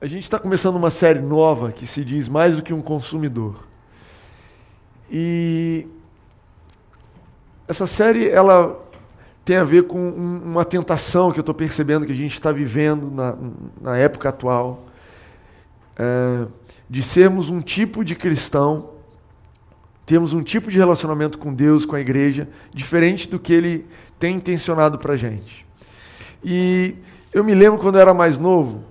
a gente está começando uma série nova que se diz mais do que um consumidor. E essa série ela tem a ver com uma tentação que eu estou percebendo que a gente está vivendo na, na, época atual, é, de sermos um tipo de cristão, temos um tipo de relacionamento com Deus, com a igreja, diferente do que Ele tem intencionado para a gente. E eu me lembro quando eu era mais novo,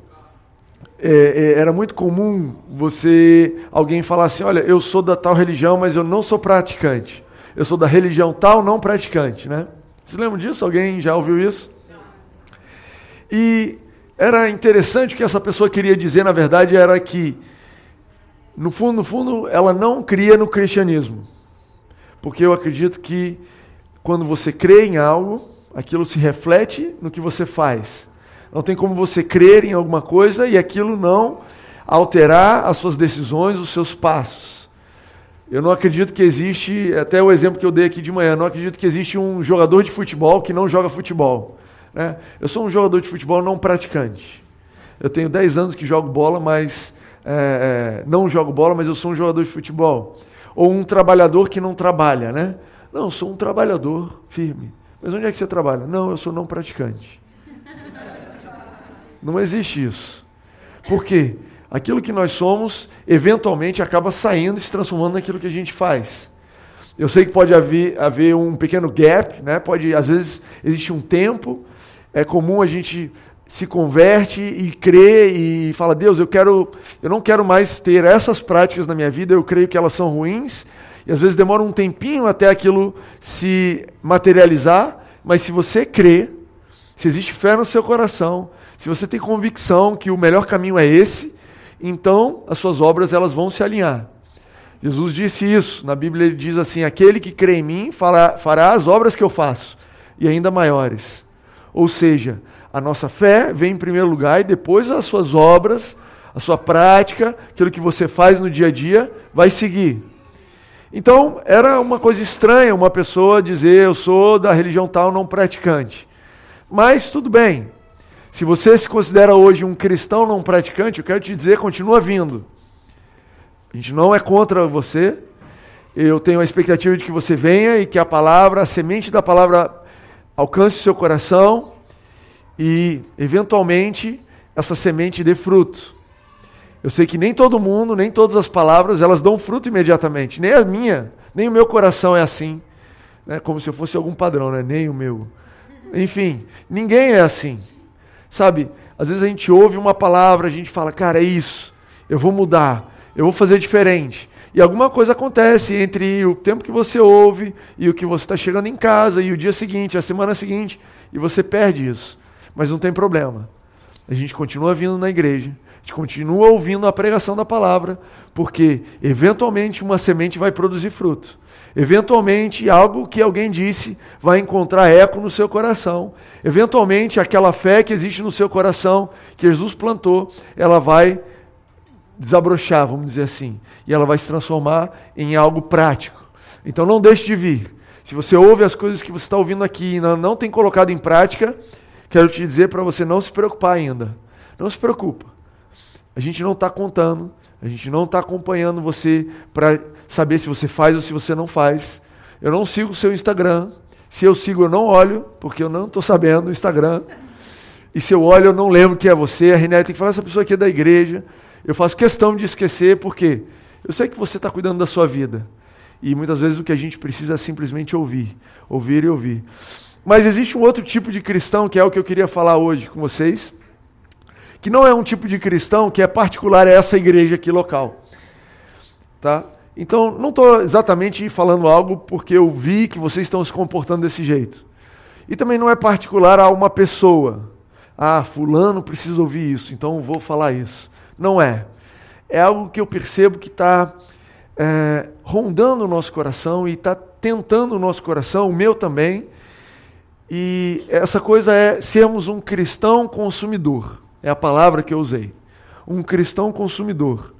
é, é, era muito comum você alguém falar assim, olha, eu sou da tal religião, mas eu não sou praticante. Eu sou da religião tal, não praticante, né? Vocês lembram disso? Alguém já ouviu isso? E era interessante o que essa pessoa queria dizer, na verdade, era que no fundo, no fundo, ela não cria no cristianismo. Porque eu acredito que quando você crê em algo, aquilo se reflete no que você faz. Não tem como você crer em alguma coisa e aquilo não alterar as suas decisões, os seus passos. Eu não acredito que existe, até o exemplo que eu dei aqui de manhã, não acredito que existe um jogador de futebol que não joga futebol. Né? Eu sou um jogador de futebol não praticante. Eu tenho 10 anos que jogo bola, mas é, é, não jogo bola, mas eu sou um jogador de futebol. Ou um trabalhador que não trabalha, né? Não, eu sou um trabalhador firme. Mas onde é que você trabalha? Não, eu sou não praticante. Não existe isso. Por quê? Aquilo que nós somos, eventualmente, acaba saindo e se transformando naquilo que a gente faz. Eu sei que pode haver, haver um pequeno gap, né? pode, às vezes existe um tempo, é comum a gente se converte e crê e fala, Deus, eu quero, eu não quero mais ter essas práticas na minha vida, eu creio que elas são ruins, e às vezes demora um tempinho até aquilo se materializar, mas se você crê, se existe fé no seu coração, se você tem convicção que o melhor caminho é esse, então as suas obras elas vão se alinhar. Jesus disse isso, na Bíblia ele diz assim: aquele que crê em mim fará, fará as obras que eu faço, e ainda maiores. Ou seja, a nossa fé vem em primeiro lugar e depois as suas obras, a sua prática, aquilo que você faz no dia a dia, vai seguir. Então, era uma coisa estranha uma pessoa dizer eu sou da religião tal não praticante. Mas tudo bem, se você se considera hoje um cristão não praticante, eu quero te dizer, continua vindo. A gente não é contra você. Eu tenho a expectativa de que você venha e que a palavra, a semente da palavra alcance o seu coração e, eventualmente, essa semente dê fruto. Eu sei que nem todo mundo, nem todas as palavras, elas dão fruto imediatamente. Nem a minha, nem o meu coração é assim. Né? Como se eu fosse algum padrão, né? nem o meu. Enfim, ninguém é assim. Sabe, às vezes a gente ouve uma palavra, a gente fala, cara, é isso, eu vou mudar, eu vou fazer diferente. E alguma coisa acontece entre o tempo que você ouve e o que você está chegando em casa e o dia seguinte, a semana seguinte, e você perde isso. Mas não tem problema. A gente continua vindo na igreja, a gente continua ouvindo a pregação da palavra, porque eventualmente uma semente vai produzir fruto. Eventualmente, algo que alguém disse vai encontrar eco no seu coração. Eventualmente, aquela fé que existe no seu coração, que Jesus plantou, ela vai desabrochar, vamos dizer assim, e ela vai se transformar em algo prático. Então, não deixe de vir. Se você ouve as coisas que você está ouvindo aqui e não, não tem colocado em prática, quero te dizer para você não se preocupar ainda. Não se preocupa. A gente não está contando, a gente não está acompanhando você para saber se você faz ou se você não faz. Eu não sigo o seu Instagram. Se eu sigo, eu não olho, porque eu não estou sabendo o Instagram. E se eu olho, eu não lembro que é você. A Renée tem que falar, essa pessoa aqui é da igreja. Eu faço questão de esquecer, porque eu sei que você está cuidando da sua vida. E muitas vezes o que a gente precisa é simplesmente ouvir. Ouvir e ouvir. Mas existe um outro tipo de cristão, que é o que eu queria falar hoje com vocês, que não é um tipo de cristão que é particular a essa igreja aqui local. Tá? Então, não estou exatamente falando algo porque eu vi que vocês estão se comportando desse jeito. E também não é particular a uma pessoa. Ah, fulano precisa ouvir isso, então vou falar isso. Não é. É algo que eu percebo que está é, rondando o nosso coração e está tentando o nosso coração, o meu também. E essa coisa é sermos um cristão consumidor. É a palavra que eu usei. Um cristão consumidor.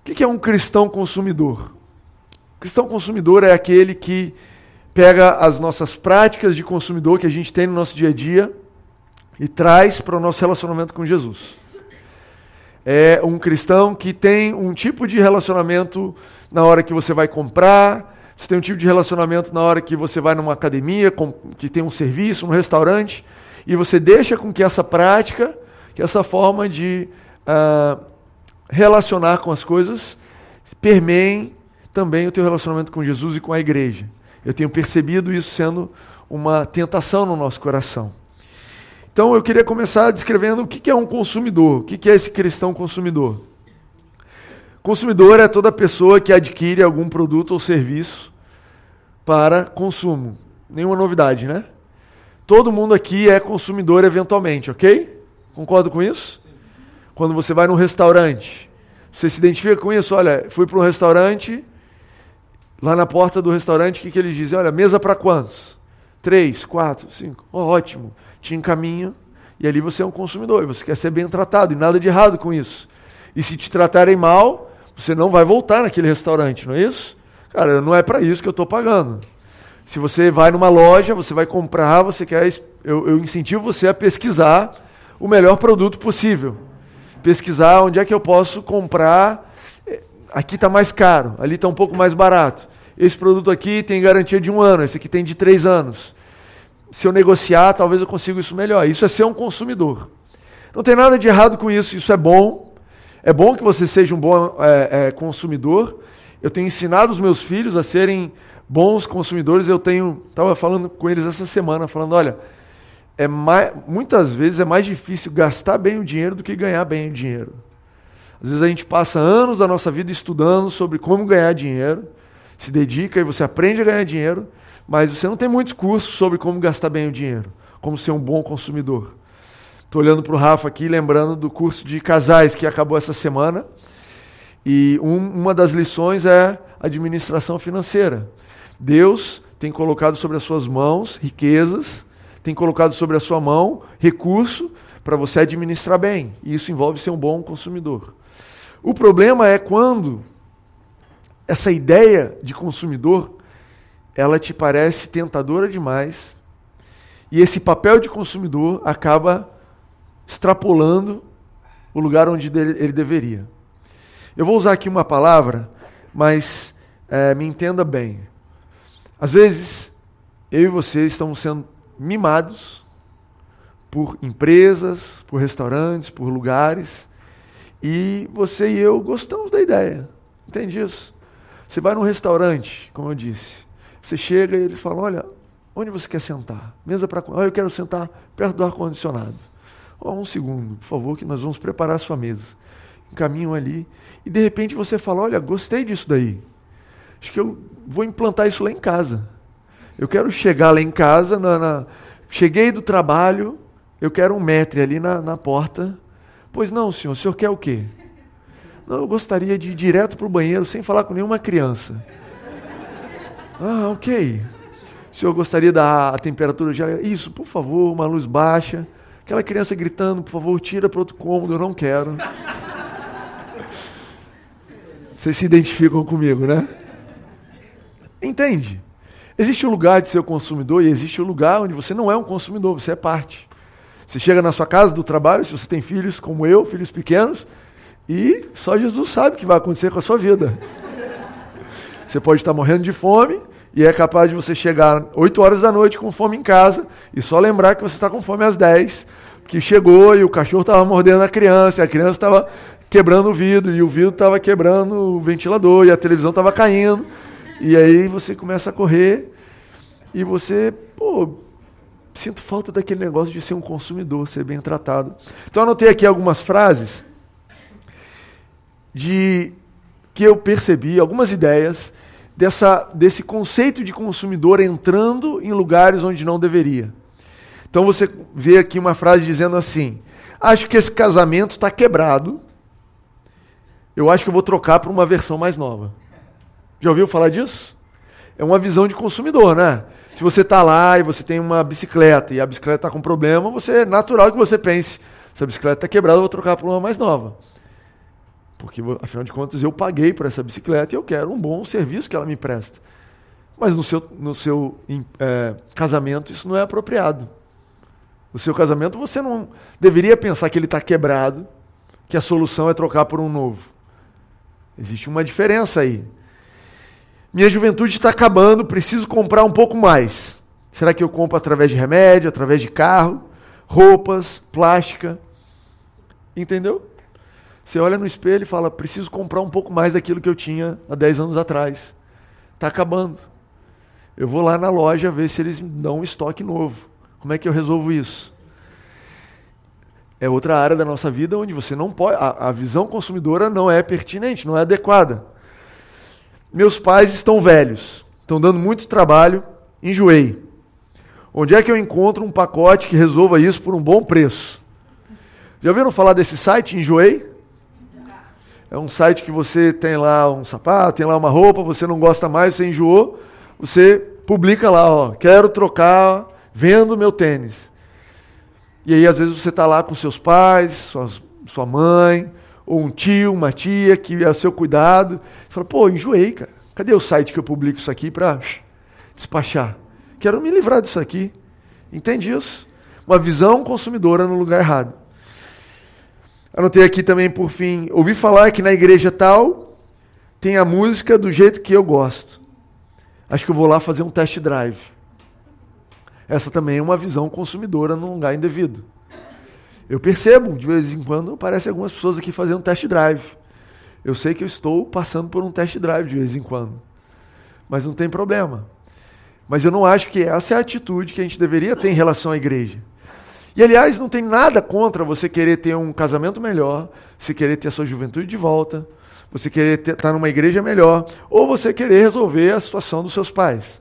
O que é um cristão consumidor? cristão consumidor é aquele que pega as nossas práticas de consumidor que a gente tem no nosso dia a dia e traz para o nosso relacionamento com Jesus. É um cristão que tem um tipo de relacionamento na hora que você vai comprar, você tem um tipo de relacionamento na hora que você vai numa academia, que tem um serviço, um restaurante, e você deixa com que essa prática, que essa forma de uh, relacionar com as coisas, permeiem também o teu relacionamento com Jesus e com a igreja. Eu tenho percebido isso sendo uma tentação no nosso coração. Então eu queria começar descrevendo o que é um consumidor, o que é esse cristão consumidor. Consumidor é toda pessoa que adquire algum produto ou serviço para consumo. Nenhuma novidade, né? Todo mundo aqui é consumidor eventualmente, ok? Concordo com isso? Quando você vai num restaurante, você se identifica com isso? Olha, fui para um restaurante, lá na porta do restaurante, o que, que eles dizem? Olha, mesa para quantos? Três, quatro, cinco. Oh, ótimo te encaminha e ali você é um consumidor você quer ser bem tratado e nada de errado com isso. E se te tratarem mal, você não vai voltar naquele restaurante, não é isso? Cara, não é para isso que eu estou pagando. Se você vai numa loja, você vai comprar, você quer. Eu, eu incentivo você a pesquisar o melhor produto possível. Pesquisar onde é que eu posso comprar. Eh, aqui está mais caro, ali está um pouco mais barato. Esse produto aqui tem garantia de um ano, esse aqui tem de três anos se eu negociar, talvez eu consiga isso melhor. Isso é ser um consumidor. Não tem nada de errado com isso, isso é bom. É bom que você seja um bom é, é, consumidor. Eu tenho ensinado os meus filhos a serem bons consumidores. Eu tenho, estava falando com eles essa semana, falando, olha, é mais, muitas vezes é mais difícil gastar bem o dinheiro do que ganhar bem o dinheiro. Às vezes a gente passa anos da nossa vida estudando sobre como ganhar dinheiro, se dedica e você aprende a ganhar dinheiro, mas você não tem muitos cursos sobre como gastar bem o dinheiro, como ser um bom consumidor. Estou olhando para o Rafa aqui, lembrando do curso de casais que acabou essa semana. E um, uma das lições é administração financeira. Deus tem colocado sobre as suas mãos riquezas, tem colocado sobre a sua mão recurso para você administrar bem. E isso envolve ser um bom consumidor. O problema é quando essa ideia de consumidor ela te parece tentadora demais e esse papel de consumidor acaba extrapolando o lugar onde ele deveria. Eu vou usar aqui uma palavra, mas é, me entenda bem. Às vezes, eu e você estamos sendo mimados por empresas, por restaurantes, por lugares, e você e eu gostamos da ideia. Entende isso? Você vai num restaurante, como eu disse, você chega e eles falam: Olha, onde você quer sentar? Mesa para. Olha, eu quero sentar perto do ar-condicionado. Oh, um segundo, por favor, que nós vamos preparar a sua mesa. Encaminham ali. E de repente você fala: Olha, gostei disso daí. Acho que eu vou implantar isso lá em casa. Eu quero chegar lá em casa, na, na... cheguei do trabalho, eu quero um metre ali na, na porta. Pois não, senhor, o senhor quer o quê? Não, eu gostaria de ir direto para o banheiro sem falar com nenhuma criança. Ah, ok. O senhor gostaria da temperatura de Isso, por favor, uma luz baixa. Aquela criança gritando, por favor, tira para outro cômodo, eu não quero. Vocês se identificam comigo, né? Entende? Existe o lugar de ser o consumidor e existe o lugar onde você não é um consumidor, você é parte. Você chega na sua casa do trabalho, se você tem filhos como eu, filhos pequenos, e só Jesus sabe o que vai acontecer com a sua vida. Você pode estar morrendo de fome e é capaz de você chegar 8 horas da noite com fome em casa e só lembrar que você está com fome às 10, que chegou e o cachorro estava mordendo a criança, e a criança estava quebrando o vidro e o vidro estava quebrando o ventilador e a televisão estava caindo. E aí você começa a correr e você, pô, sinto falta daquele negócio de ser um consumidor, ser bem tratado. Então anotei aqui algumas frases de que eu percebi, algumas ideias dessa, desse conceito de consumidor entrando em lugares onde não deveria. Então você vê aqui uma frase dizendo assim: Acho que esse casamento está quebrado. Eu acho que eu vou trocar para uma versão mais nova. Já ouviu falar disso? É uma visão de consumidor, né? Se você está lá e você tem uma bicicleta e a bicicleta está com problema, você é natural que você pense: se a bicicleta está quebrada, eu vou trocar para uma mais nova. Porque, afinal de contas, eu paguei por essa bicicleta e eu quero um bom serviço que ela me presta. Mas no seu, no seu é, casamento isso não é apropriado. No seu casamento você não deveria pensar que ele está quebrado que a solução é trocar por um novo. Existe uma diferença aí. Minha juventude está acabando, preciso comprar um pouco mais. Será que eu compro através de remédio, através de carro, roupas, plástica? Entendeu? Você olha no espelho e fala: preciso comprar um pouco mais daquilo que eu tinha há 10 anos atrás. Está acabando. Eu vou lá na loja ver se eles dão um estoque novo. Como é que eu resolvo isso? É outra área da nossa vida onde você não pode. A, a visão consumidora não é pertinente, não é adequada. Meus pais estão velhos, estão dando muito trabalho, enjoei. Onde é que eu encontro um pacote que resolva isso por um bom preço? Já ouviram falar desse site, Enjoei? É um site que você tem lá um sapato, tem lá uma roupa, você não gosta mais, você enjoou, você publica lá, ó, quero trocar, vendo meu tênis. E aí às vezes você está lá com seus pais, suas, sua mãe, ou um tio, uma tia que é o seu cuidado. Fala, pô, enjoei, cara. Cadê o site que eu publico isso aqui para despachar? Quero me livrar disso aqui. Entende isso? Uma visão consumidora no lugar errado. Anotei aqui também, por fim, ouvi falar que na igreja tal tem a música do jeito que eu gosto. Acho que eu vou lá fazer um test drive. Essa também é uma visão consumidora num lugar indevido. Eu percebo, de vez em quando, aparecem algumas pessoas aqui fazendo test drive. Eu sei que eu estou passando por um test drive de vez em quando. Mas não tem problema. Mas eu não acho que essa é a atitude que a gente deveria ter em relação à igreja. E aliás, não tem nada contra você querer ter um casamento melhor, você querer ter a sua juventude de volta, você querer estar numa igreja melhor, ou você querer resolver a situação dos seus pais.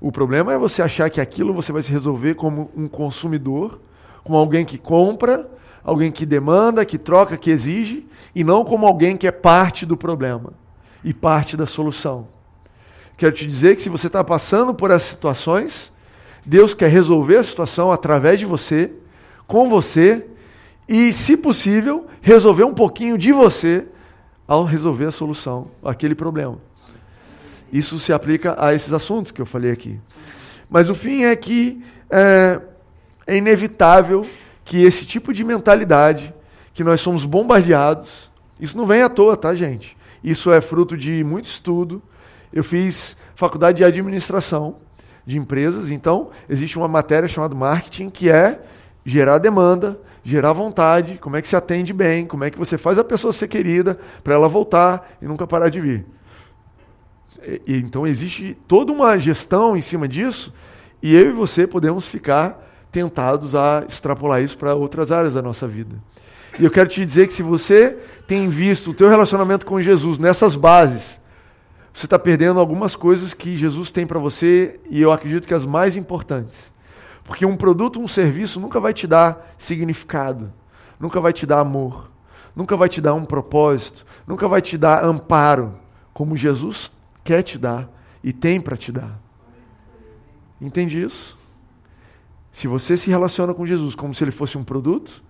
O problema é você achar que aquilo você vai se resolver como um consumidor, como alguém que compra, alguém que demanda, que troca, que exige, e não como alguém que é parte do problema e parte da solução. Quero te dizer que se você está passando por essas situações, Deus quer resolver a situação através de você com você e, se possível, resolver um pouquinho de você ao resolver a solução, aquele problema. Isso se aplica a esses assuntos que eu falei aqui. Mas o fim é que é, é inevitável que esse tipo de mentalidade, que nós somos bombardeados, isso não vem à toa, tá, gente? Isso é fruto de muito estudo. Eu fiz faculdade de administração de empresas, então existe uma matéria chamada marketing que é gerar demanda, gerar vontade, como é que se atende bem, como é que você faz a pessoa ser querida para ela voltar e nunca parar de vir. E, então existe toda uma gestão em cima disso e eu e você podemos ficar tentados a extrapolar isso para outras áreas da nossa vida. E eu quero te dizer que se você tem visto o teu relacionamento com Jesus nessas bases, você está perdendo algumas coisas que Jesus tem para você e eu acredito que as mais importantes. Porque um produto, um serviço nunca vai te dar significado, nunca vai te dar amor, nunca vai te dar um propósito, nunca vai te dar amparo, como Jesus quer te dar e tem para te dar. Entende isso? Se você se relaciona com Jesus como se ele fosse um produto,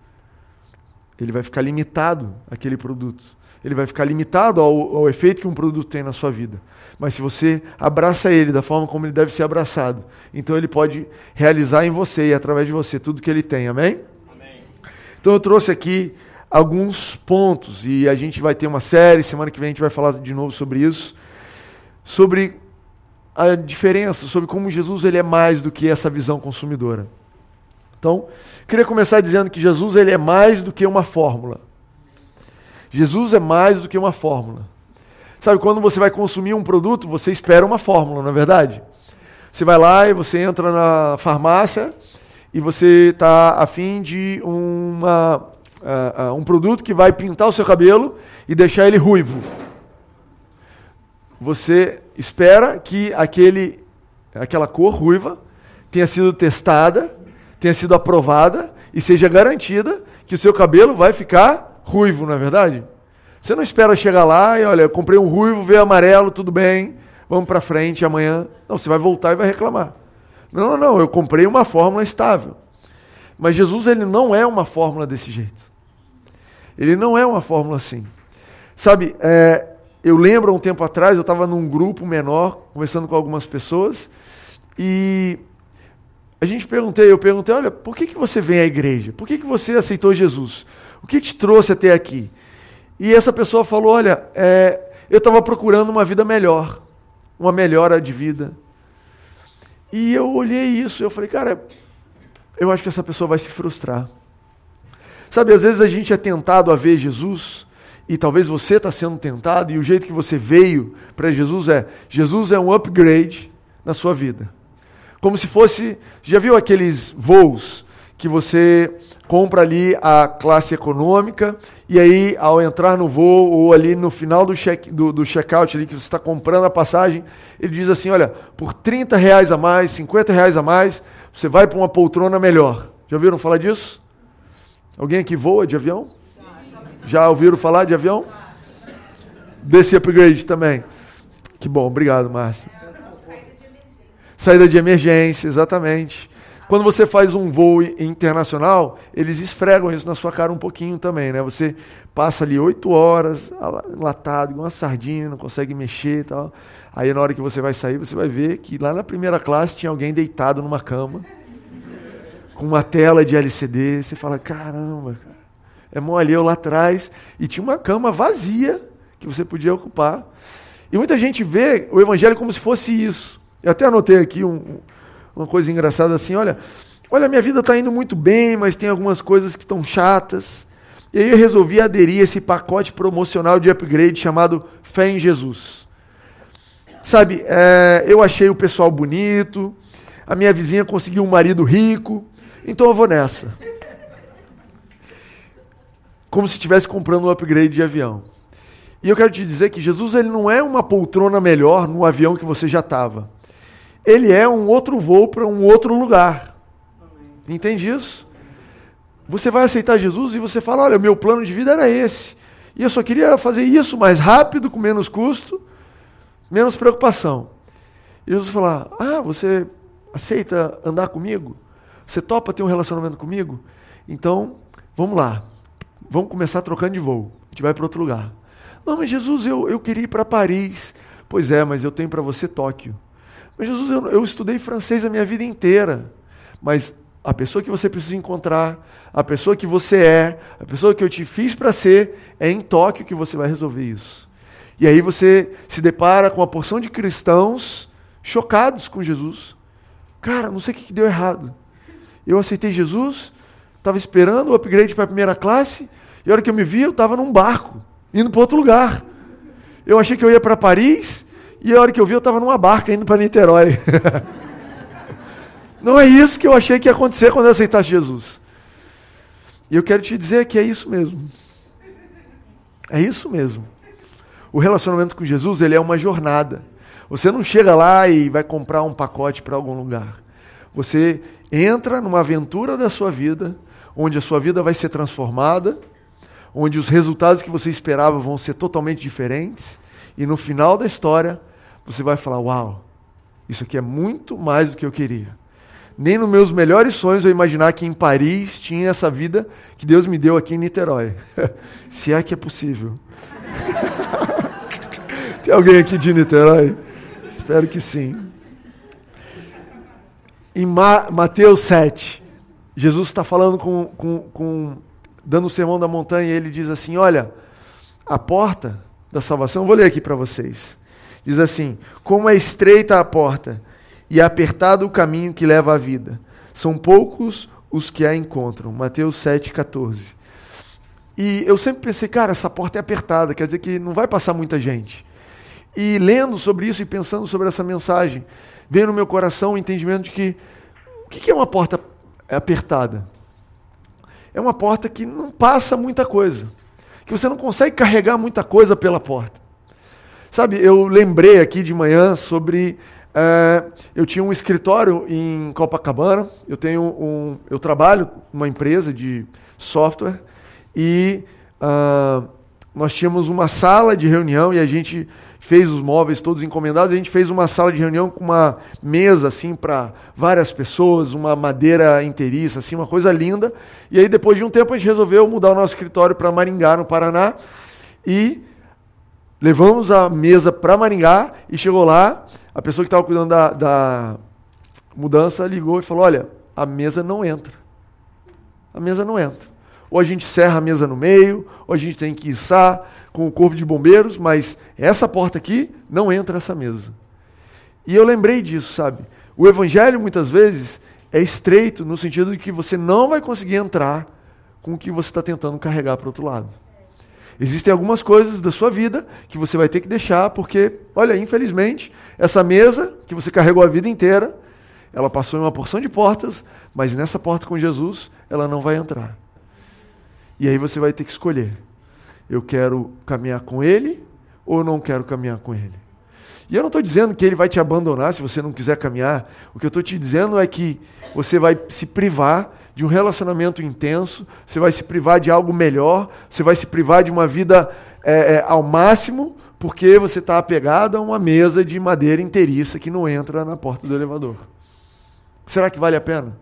ele vai ficar limitado àquele produto. Ele vai ficar limitado ao, ao efeito que um produto tem na sua vida. Mas se você abraça ele da forma como ele deve ser abraçado, então ele pode realizar em você e através de você tudo que ele tem. Amém? Amém. Então eu trouxe aqui alguns pontos e a gente vai ter uma série, semana que vem a gente vai falar de novo sobre isso, sobre a diferença, sobre como Jesus ele é mais do que essa visão consumidora. Então, queria começar dizendo que Jesus ele é mais do que uma fórmula. Jesus é mais do que uma fórmula. Sabe, quando você vai consumir um produto, você espera uma fórmula, não é verdade? Você vai lá e você entra na farmácia e você está afim de uma, uh, uh, um produto que vai pintar o seu cabelo e deixar ele ruivo. Você espera que aquele, aquela cor ruiva tenha sido testada, tenha sido aprovada e seja garantida que o seu cabelo vai ficar ruivo, não é verdade? Você não espera chegar lá e, olha, eu comprei um ruivo, veio amarelo, tudo bem, vamos para frente amanhã. Não, você vai voltar e vai reclamar. Não, não, não, eu comprei uma fórmula estável. Mas Jesus, ele não é uma fórmula desse jeito. Ele não é uma fórmula assim. Sabe, é, eu lembro um tempo atrás, eu estava num grupo menor, conversando com algumas pessoas, e a gente perguntei, eu perguntei, olha, por que, que você vem à igreja? Por que, que você aceitou Jesus? O que te trouxe até aqui? E essa pessoa falou: Olha, é, eu estava procurando uma vida melhor, uma melhora de vida. E eu olhei isso eu falei, cara, eu acho que essa pessoa vai se frustrar. Sabe, às vezes a gente é tentado a ver Jesus, e talvez você está sendo tentado, e o jeito que você veio para Jesus é: Jesus é um upgrade na sua vida. Como se fosse. Já viu aqueles voos que você compra ali a classe econômica e aí ao entrar no voo ou ali no final do check do, do checkout ali que você está comprando a passagem ele diz assim olha por 30 reais a mais 50 reais a mais você vai para uma poltrona melhor já ouviram falar disso alguém aqui voa de avião já ouviram falar de avião desse upgrade também que bom obrigado Márcia saída de emergência exatamente quando você faz um voo internacional, eles esfregam isso na sua cara um pouquinho também, né? Você passa ali oito horas latado, igual uma sardinha, não consegue mexer e tal. Aí na hora que você vai sair, você vai ver que lá na primeira classe tinha alguém deitado numa cama, com uma tela de LCD. Você fala, caramba, cara. É mole eu lá atrás. E tinha uma cama vazia que você podia ocupar. E muita gente vê o evangelho como se fosse isso. Eu até anotei aqui um, uma coisa engraçada assim, olha, olha, minha vida está indo muito bem, mas tem algumas coisas que estão chatas. E aí eu resolvi aderir a esse pacote promocional de upgrade chamado Fé em Jesus. Sabe, é, eu achei o pessoal bonito, a minha vizinha conseguiu um marido rico, então eu vou nessa. Como se estivesse comprando um upgrade de avião. E eu quero te dizer que Jesus ele não é uma poltrona melhor no avião que você já estava ele é um outro voo para um outro lugar. Entende isso? Você vai aceitar Jesus e você fala: olha, meu plano de vida era esse. E eu só queria fazer isso mais rápido, com menos custo, menos preocupação. E Jesus fala: ah, você aceita andar comigo? Você topa ter um relacionamento comigo? Então, vamos lá. Vamos começar trocando de voo. A gente vai para outro lugar. Não, mas Jesus, eu, eu queria ir para Paris. Pois é, mas eu tenho para você Tóquio. Mas Jesus, eu, eu estudei francês a minha vida inteira. Mas a pessoa que você precisa encontrar, a pessoa que você é, a pessoa que eu te fiz para ser, é em Tóquio que você vai resolver isso. E aí você se depara com uma porção de cristãos chocados com Jesus. Cara, não sei o que deu errado. Eu aceitei Jesus, estava esperando o upgrade para a primeira classe, e a hora que eu me vi, eu estava num barco, indo para outro lugar. Eu achei que eu ia para Paris, e a hora que eu vi, eu estava numa barca indo para Niterói. Não é isso que eu achei que ia acontecer quando eu aceitasse Jesus. E eu quero te dizer que é isso mesmo. É isso mesmo. O relacionamento com Jesus, ele é uma jornada. Você não chega lá e vai comprar um pacote para algum lugar. Você entra numa aventura da sua vida, onde a sua vida vai ser transformada, onde os resultados que você esperava vão ser totalmente diferentes, e no final da história, você vai falar: Uau, isso aqui é muito mais do que eu queria. Nem nos meus melhores sonhos eu imaginar que em Paris tinha essa vida que Deus me deu aqui em Niterói. Se é que é possível. Tem alguém aqui de Niterói? Espero que sim. Em Ma Mateus 7, Jesus está falando com, com, com. Dando o sermão da montanha ele diz assim: Olha, a porta da salvação, vou ler aqui para vocês. Diz assim: Como é estreita a porta e apertado o caminho que leva à vida. São poucos os que a encontram. Mateus 7,14. E eu sempre pensei, cara, essa porta é apertada, quer dizer que não vai passar muita gente. E lendo sobre isso e pensando sobre essa mensagem, veio no meu coração o entendimento de que o que é uma porta apertada? É uma porta que não passa muita coisa, que você não consegue carregar muita coisa pela porta. Sabe, eu lembrei aqui de manhã sobre. Uh, eu tinha um escritório em Copacabana, eu tenho um. Eu trabalho numa empresa de software e uh, nós tínhamos uma sala de reunião e a gente fez os móveis todos encomendados, a gente fez uma sala de reunião com uma mesa assim para várias pessoas, uma madeira inteiriça, assim, uma coisa linda. E aí depois de um tempo a gente resolveu mudar o nosso escritório para Maringá, no Paraná, e Levamos a mesa para Maringá e chegou lá, a pessoa que estava cuidando da, da mudança ligou e falou: Olha, a mesa não entra. A mesa não entra. Ou a gente serra a mesa no meio, ou a gente tem que içar com o corpo de bombeiros, mas essa porta aqui não entra essa mesa. E eu lembrei disso, sabe? O evangelho muitas vezes é estreito no sentido de que você não vai conseguir entrar com o que você está tentando carregar para o outro lado. Existem algumas coisas da sua vida que você vai ter que deixar, porque, olha, infelizmente, essa mesa que você carregou a vida inteira, ela passou em uma porção de portas, mas nessa porta com Jesus, ela não vai entrar. E aí você vai ter que escolher: eu quero caminhar com Ele ou não quero caminhar com Ele? E eu não estou dizendo que Ele vai te abandonar se você não quiser caminhar. O que eu estou te dizendo é que você vai se privar de um relacionamento intenso, você vai se privar de algo melhor, você vai se privar de uma vida é, é, ao máximo, porque você está apegado a uma mesa de madeira inteiriça que não entra na porta do elevador. Será que vale a pena?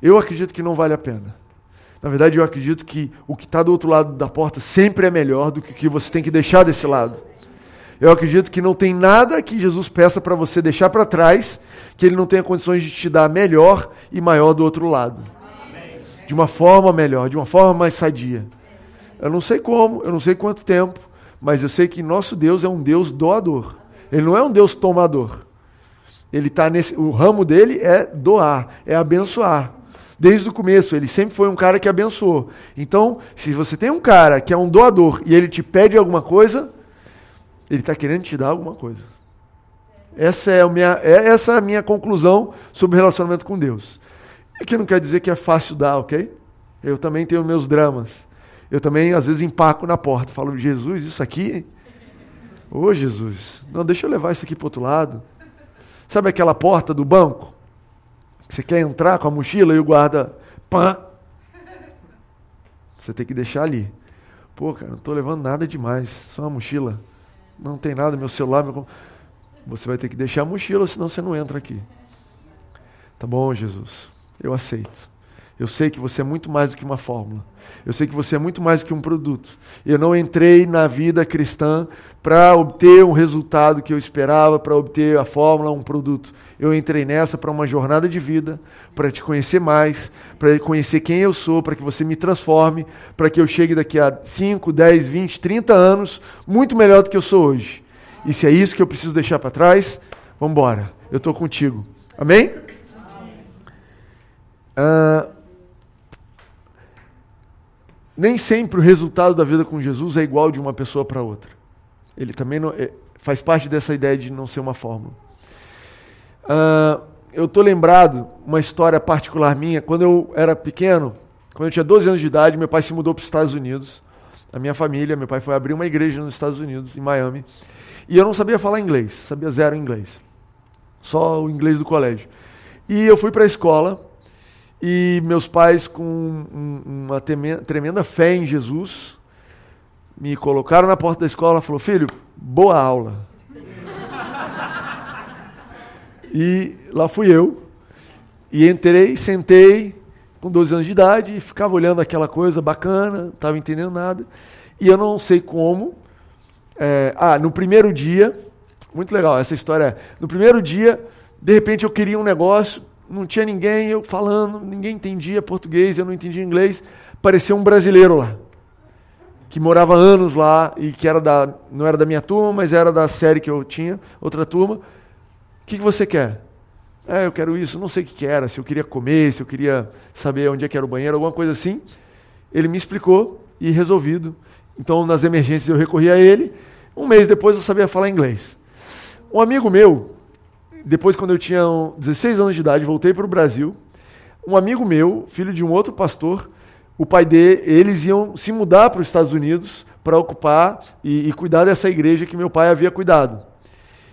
Eu acredito que não vale a pena. Na verdade, eu acredito que o que está do outro lado da porta sempre é melhor do que o que você tem que deixar desse lado. Eu acredito que não tem nada que Jesus peça para você deixar para trás que ele não tenha condições de te dar melhor e maior do outro lado. De uma forma melhor, de uma forma mais sadia. Eu não sei como, eu não sei quanto tempo, mas eu sei que nosso Deus é um Deus doador. Ele não é um Deus tomador. Ele tá nesse, o ramo dele é doar, é abençoar. Desde o começo, ele sempre foi um cara que abençoou. Então, se você tem um cara que é um doador e ele te pede alguma coisa, ele está querendo te dar alguma coisa. Essa é, a minha, é essa é a minha conclusão sobre o relacionamento com Deus. E que não quer dizer que é fácil dar, ok? Eu também tenho meus dramas. Eu também, às vezes, empaco na porta. Falo, Jesus, isso aqui. Ô, oh, Jesus, não, deixa eu levar isso aqui para outro lado. Sabe aquela porta do banco? Você quer entrar com a mochila e o guarda. Pã! Você tem que deixar ali. Pô, cara, não estou levando nada demais. Só uma mochila. Não tem nada, meu celular. Meu... Você vai ter que deixar a mochila, senão você não entra aqui. Tá bom, Jesus. Eu aceito. Eu sei que você é muito mais do que uma fórmula. Eu sei que você é muito mais do que um produto. Eu não entrei na vida cristã para obter um resultado que eu esperava, para obter a fórmula, um produto. Eu entrei nessa para uma jornada de vida, para te conhecer mais, para conhecer quem eu sou, para que você me transforme, para que eu chegue daqui a 5, 10, 20, 30 anos muito melhor do que eu sou hoje. E se é isso que eu preciso deixar para trás, vamos embora. Eu estou contigo. Amém? Uh, nem sempre o resultado da vida com Jesus é igual de uma pessoa para outra. Ele também não, é, faz parte dessa ideia de não ser uma fórmula. Uh, eu estou lembrado, uma história particular minha, quando eu era pequeno, quando eu tinha 12 anos de idade, meu pai se mudou para os Estados Unidos. A minha família, meu pai foi abrir uma igreja nos Estados Unidos, em Miami. E eu não sabia falar inglês, sabia zero inglês. Só o inglês do colégio. E eu fui para a escola e meus pais, com uma tremenda fé em Jesus, me colocaram na porta da escola e falou: Filho, boa aula. e lá fui eu. E entrei, sentei, com 12 anos de idade, e ficava olhando aquela coisa bacana, não estava entendendo nada. E eu não sei como. É, ah, no primeiro dia, muito legal essa história. No primeiro dia, de repente eu queria um negócio, não tinha ninguém, eu falando, ninguém entendia português, eu não entendia inglês. Apareceu um brasileiro lá, que morava anos lá e que era da, não era da minha turma, mas era da série que eu tinha, outra turma. O que, que você quer? É, eu quero isso, não sei o que, que era, se eu queria comer, se eu queria saber onde é que era o banheiro, alguma coisa assim. Ele me explicou e resolvido. Então, nas emergências, eu recorri a ele. Um mês depois, eu sabia falar inglês. Um amigo meu, depois, quando eu tinha 16 anos de idade, voltei para o Brasil. Um amigo meu, filho de um outro pastor, o pai dele, eles iam se mudar para os Estados Unidos para ocupar e, e, cuidar dessa igreja que meu pai havia cuidado.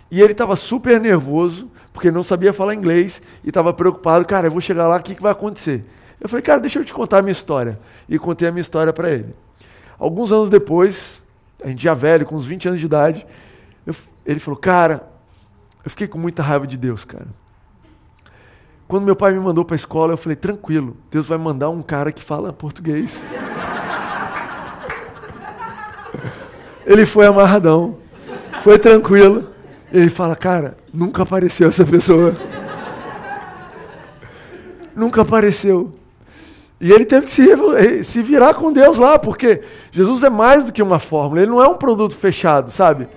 E ele estava super nervoso, porque não sabia falar inglês e estava preocupado. Cara, eu vou chegar lá, o que, que vai acontecer? Eu falei, cara, deixa eu te contar a minha história. E contei a minha história para ele. Alguns anos depois, a gente já velho, com uns 20 anos de idade, eu, ele falou, cara, eu fiquei com muita raiva de Deus, cara. Quando meu pai me mandou para a escola, eu falei: tranquilo, Deus vai mandar um cara que fala português. Ele foi amarradão, foi tranquilo. Ele fala: cara, nunca apareceu essa pessoa. nunca apareceu. E ele teve que se, se virar com Deus lá, porque Jesus é mais do que uma fórmula, ele não é um produto fechado, sabe?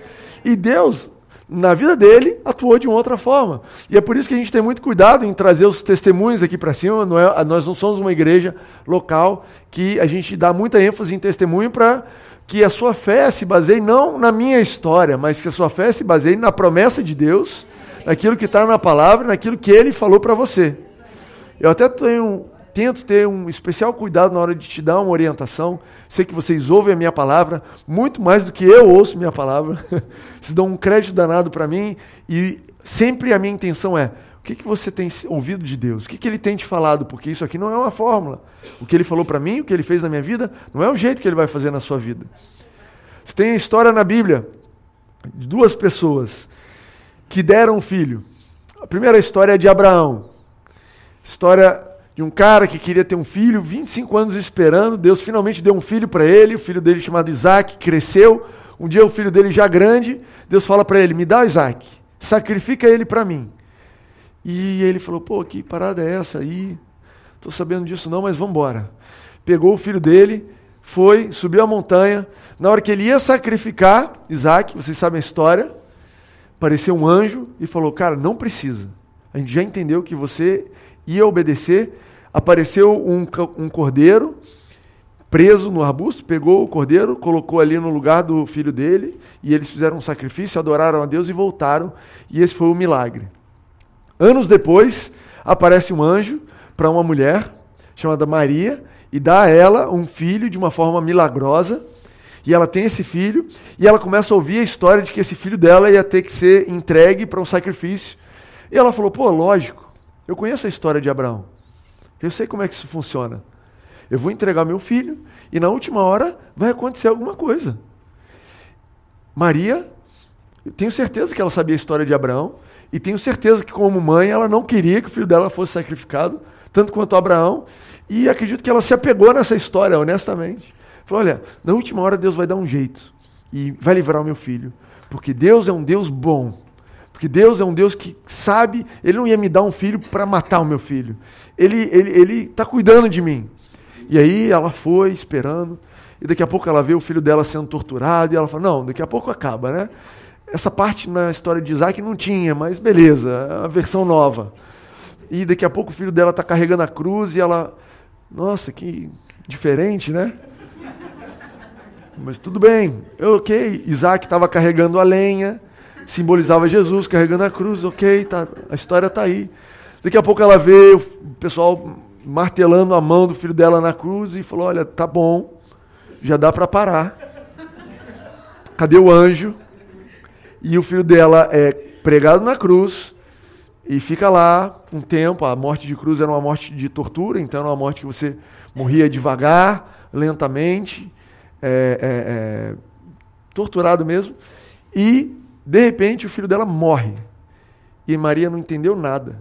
E Deus, na vida dele, atuou de uma outra forma. E é por isso que a gente tem muito cuidado em trazer os testemunhos aqui para cima. Não é, nós não somos uma igreja local que a gente dá muita ênfase em testemunho para que a sua fé se baseie não na minha história, mas que a sua fé se baseie na promessa de Deus, naquilo que está na palavra, naquilo que ele falou para você. Eu até tenho tento ter um especial cuidado na hora de te dar uma orientação. Sei que vocês ouvem a minha palavra muito mais do que eu ouço minha palavra. vocês dão um crédito danado para mim e sempre a minha intenção é: o que, que você tem ouvido de Deus? O que, que ele tem te falado? Porque isso aqui não é uma fórmula. O que ele falou para mim, o que ele fez na minha vida, não é o jeito que ele vai fazer na sua vida. Você tem a história na Bíblia de duas pessoas que deram um filho. A primeira história é de Abraão. História de um cara que queria ter um filho, 25 anos esperando, Deus finalmente deu um filho para ele, o filho dele chamado Isaac, cresceu. Um dia o filho dele já grande, Deus fala para ele: "Me dá Isaac, sacrifica ele para mim". E ele falou: "Pô, que parada é essa aí? Tô sabendo disso não, mas vamos embora". Pegou o filho dele, foi, subiu a montanha. Na hora que ele ia sacrificar Isaac, vocês sabem a história, apareceu um anjo e falou: "Cara, não precisa. A gente já entendeu que você ia obedecer, apareceu um, um cordeiro preso no arbusto, pegou o cordeiro, colocou ali no lugar do filho dele, e eles fizeram um sacrifício, adoraram a Deus e voltaram, e esse foi o milagre. Anos depois, aparece um anjo para uma mulher chamada Maria e dá a ela um filho de uma forma milagrosa. E ela tem esse filho, e ela começa a ouvir a história de que esse filho dela ia ter que ser entregue para um sacrifício. E ela falou: pô, lógico, eu conheço a história de Abraão. Eu sei como é que isso funciona. Eu vou entregar meu filho e na última hora vai acontecer alguma coisa. Maria, eu tenho certeza que ela sabia a história de Abraão e tenho certeza que como mãe ela não queria que o filho dela fosse sacrificado, tanto quanto Abraão, e acredito que ela se apegou nessa história, honestamente. Falou: "Olha, na última hora Deus vai dar um jeito e vai livrar o meu filho, porque Deus é um Deus bom. Porque Deus é um Deus que sabe, Ele não ia me dar um filho para matar o meu filho. Ele está ele, ele tá cuidando de mim. E aí ela foi esperando, e daqui a pouco ela vê o filho dela sendo torturado, e ela fala: Não, daqui a pouco acaba, né? Essa parte na história de Isaac não tinha, mas beleza, é a versão nova. E daqui a pouco o filho dela está carregando a cruz e ela. Nossa, que diferente, né? Mas tudo bem, eu, ok. Isaac estava carregando a lenha, simbolizava Jesus carregando a cruz, ok, tá, a história está aí. Daqui a pouco ela vê o pessoal martelando a mão do filho dela na cruz e falou: Olha, tá bom, já dá para parar. Cadê o anjo? E o filho dela é pregado na cruz e fica lá um tempo. A morte de cruz era uma morte de tortura, então era uma morte que você morria devagar, lentamente, é, é, é, torturado mesmo. E de repente, o filho dela morre. E Maria não entendeu nada.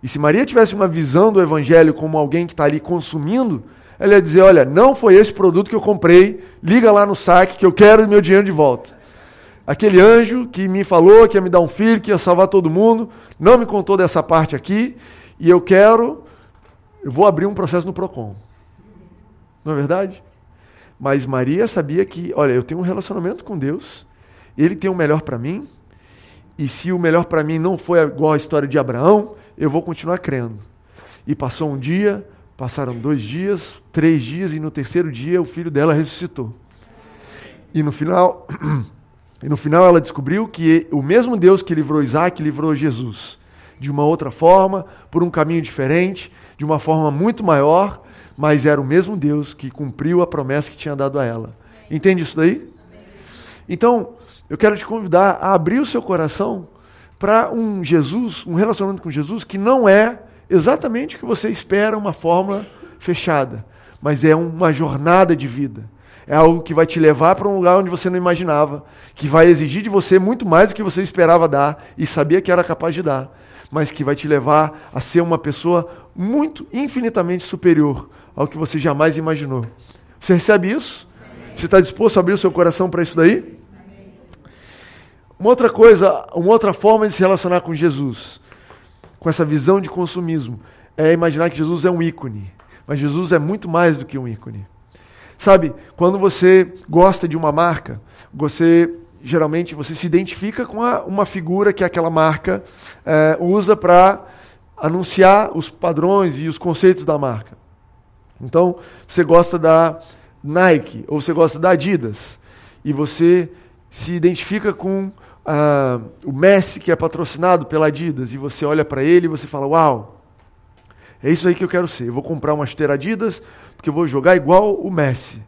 E se Maria tivesse uma visão do evangelho como alguém que está ali consumindo, ela ia dizer: Olha, não foi esse produto que eu comprei, liga lá no saque que eu quero meu dinheiro de volta. Aquele anjo que me falou que ia me dar um filho, que ia salvar todo mundo, não me contou dessa parte aqui, e eu quero, eu vou abrir um processo no PROCON. Não é verdade? Mas Maria sabia que, olha, eu tenho um relacionamento com Deus, ele tem o melhor para mim, e se o melhor para mim não foi igual à história de Abraão, eu vou continuar crendo. E passou um dia, passaram dois dias, três dias, e no terceiro dia o filho dela ressuscitou. E no final, e no final ela descobriu que o mesmo Deus que livrou Isaac livrou Jesus. De uma outra forma, por um caminho diferente, de uma forma muito maior, mas era o mesmo Deus que cumpriu a promessa que tinha dado a ela. Entende isso daí? Então, eu quero te convidar a abrir o seu coração para um Jesus, um relacionamento com Jesus que não é exatamente o que você espera, uma fórmula fechada, mas é uma jornada de vida. É algo que vai te levar para um lugar onde você não imaginava, que vai exigir de você muito mais do que você esperava dar e sabia que era capaz de dar, mas que vai te levar a ser uma pessoa muito, infinitamente superior ao que você jamais imaginou. Você recebe isso? Você está disposto a abrir o seu coração para isso daí? Uma outra coisa, uma outra forma de se relacionar com Jesus, com essa visão de consumismo, é imaginar que Jesus é um ícone. Mas Jesus é muito mais do que um ícone. Sabe, quando você gosta de uma marca, você geralmente você se identifica com a, uma figura que aquela marca é, usa para anunciar os padrões e os conceitos da marca. Então, você gosta da Nike ou você gosta da Adidas e você se identifica com uh, o Messi que é patrocinado pela Adidas e você olha para ele e você fala: Uau, é isso aí que eu quero ser. Eu vou comprar uma chuteira Adidas porque eu vou jogar igual o Messi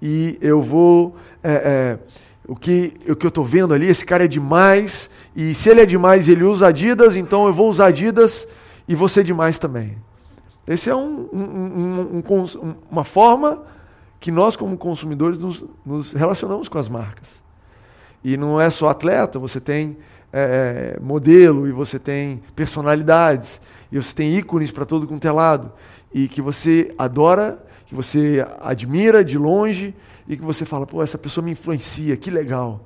e eu vou é, é, o que, o que eu estou vendo ali, esse cara é demais, e se ele é demais ele usa Adidas, então eu vou usar Adidas e vou ser demais também. Essa é um, um, um, uma forma que nós, como consumidores, nos, nos, relacionamos com as marcas. E não é só atleta, você tem é, modelo, e você tem personalidades, e você tem ícones para todo quanto é lado, e que você adora, que você admira de longe, e que você fala, pô, essa pessoa me influencia, que legal,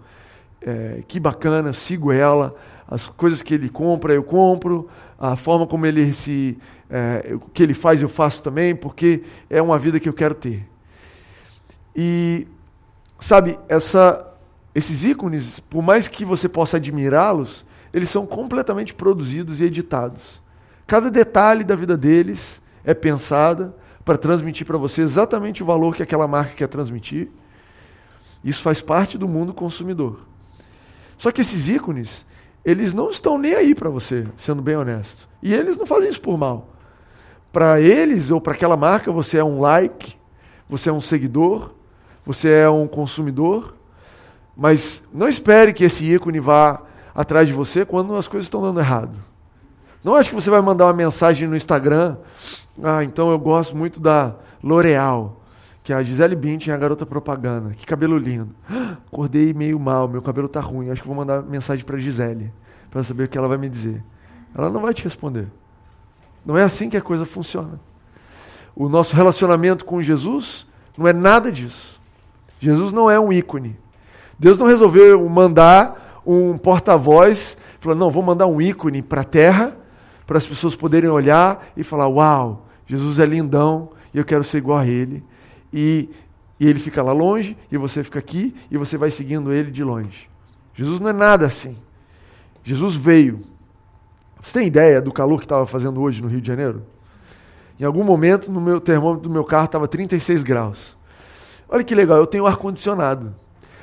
é, que bacana, sigo ela, as coisas que ele compra eu compro, a forma como ele se, é, o que ele faz eu faço também, porque é uma vida que eu quero ter. E sabe, essa, esses ícones, por mais que você possa admirá-los, eles são completamente produzidos e editados. Cada detalhe da vida deles é pensada para transmitir para você exatamente o valor que aquela marca quer transmitir. Isso faz parte do mundo consumidor. Só que esses ícones, eles não estão nem aí para você, sendo bem honesto. E eles não fazem isso por mal. Para eles ou para aquela marca, você é um like, você é um seguidor, você é um consumidor. Mas não espere que esse ícone vá atrás de você quando as coisas estão dando errado. Não acho que você vai mandar uma mensagem no Instagram. Ah, então eu gosto muito da L'Oreal, que é a Gisele Bündchen a garota propaganda. Que cabelo lindo. acordei meio mal, meu cabelo tá ruim. Acho que vou mandar mensagem para Gisele para saber o que ela vai me dizer. Ela não vai te responder. Não é assim que a coisa funciona. O nosso relacionamento com Jesus não é nada disso. Jesus não é um ícone. Deus não resolveu mandar um porta-voz, falou: "Não, vou mandar um ícone para a terra para as pessoas poderem olhar e falar: Uau, Jesus é lindão e eu quero ser igual a ele. E, e ele fica lá longe e você fica aqui e você vai seguindo ele de longe. Jesus não é nada assim. Jesus veio. Você tem ideia do calor que estava fazendo hoje no Rio de Janeiro? Em algum momento, no meu termômetro do meu carro estava 36 graus. Olha que legal, eu tenho ar-condicionado.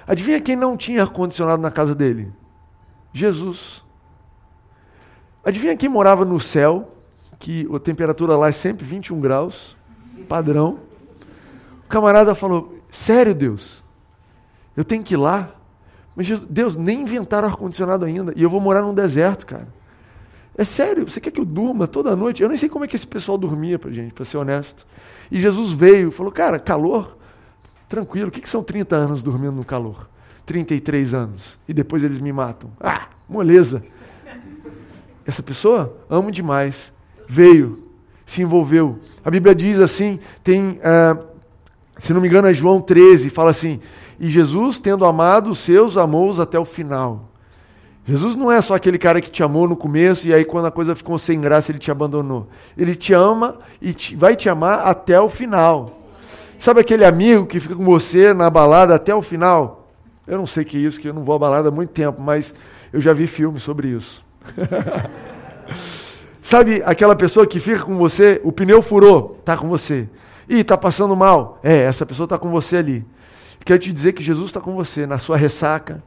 Adivinha quem não tinha ar-condicionado na casa dele? Jesus. Adivinha quem morava no céu, que a temperatura lá é sempre 21 graus, padrão. O camarada falou: Sério, Deus? Eu tenho que ir lá? Mas Deus, nem inventaram ar-condicionado ainda. E eu vou morar num deserto, cara. É sério, você quer que eu durma toda noite? Eu nem sei como é que esse pessoal dormia, pra gente, para ser honesto. E Jesus veio, falou, cara, calor, tranquilo, o que, que são 30 anos dormindo no calor? 33 anos. E depois eles me matam. Ah, moleza. Essa pessoa amo demais. Veio, se envolveu. A Bíblia diz assim, tem, uh, se não me engano, é João 13, fala assim: E Jesus, tendo amado os seus, amou-os até o final. Jesus não é só aquele cara que te amou no começo e aí quando a coisa ficou sem graça ele te abandonou. Ele te ama e te, vai te amar até o final. Sabe aquele amigo que fica com você na balada até o final? Eu não sei que é isso, que eu não vou à balada há muito tempo, mas eu já vi filmes sobre isso. Sabe aquela pessoa que fica com você, o pneu furou, está com você. Ih, está passando mal. É, essa pessoa está com você ali. Quero te dizer que Jesus está com você na sua ressaca.